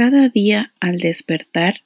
Cada día al despertar